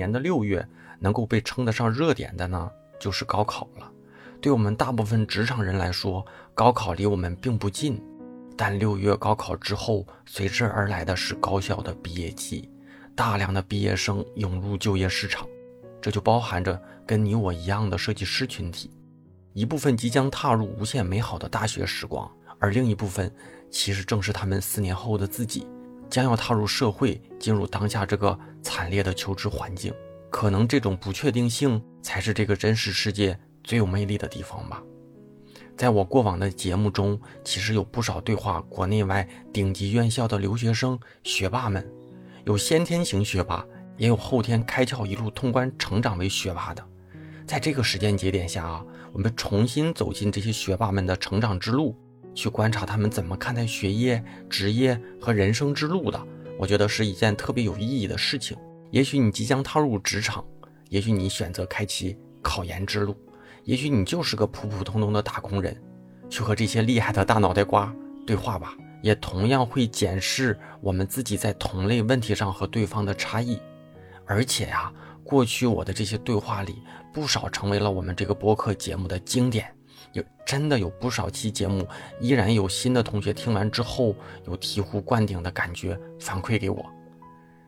年的六月能够被称得上热点的呢，就是高考了。对我们大部分职场人来说，高考离我们并不近。但六月高考之后，随之而来的是高校的毕业季，大量的毕业生涌入就业市场，这就包含着跟你我一样的设计师群体，一部分即将踏入无限美好的大学时光，而另一部分其实正是他们四年后的自己，将要踏入社会，进入当下这个惨烈的求职环境。可能这种不确定性才是这个真实世界最有魅力的地方吧。在我过往的节目中，其实有不少对话国内外顶级院校的留学生、学霸们，有先天型学霸，也有后天开窍一路通关成长为学霸的。在这个时间节点下啊，我们重新走进这些学霸们的成长之路，去观察他们怎么看待学业、职业和人生之路的，我觉得是一件特别有意义的事情。也许你即将踏入职场，也许你选择开启考研之路。也许你就是个普普通通的打工人，去和这些厉害的大脑袋瓜对话吧，也同样会检视我们自己在同类问题上和对方的差异。而且呀，过去我的这些对话里，不少成为了我们这个播客节目的经典，有真的有不少期节目，依然有新的同学听完之后有醍醐灌顶的感觉反馈给我。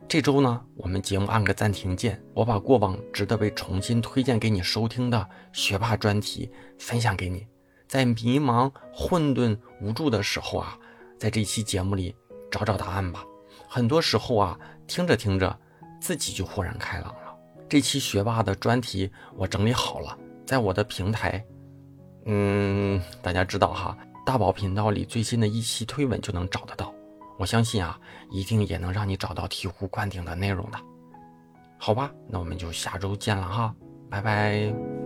这周呢，我们节目按个暂停键，我把过往值得被重新推荐给你收听的学霸专题分享给你。在迷茫、混沌、无助的时候啊，在这期节目里找找答案吧。很多时候啊，听着听着，自己就豁然开朗了。这期学霸的专题我整理好了，在我的平台，嗯，大家知道哈，大宝频道里最新的一期推文就能找得到。我相信啊，一定也能让你找到醍醐灌顶的内容的，好吧？那我们就下周见了哈，拜拜。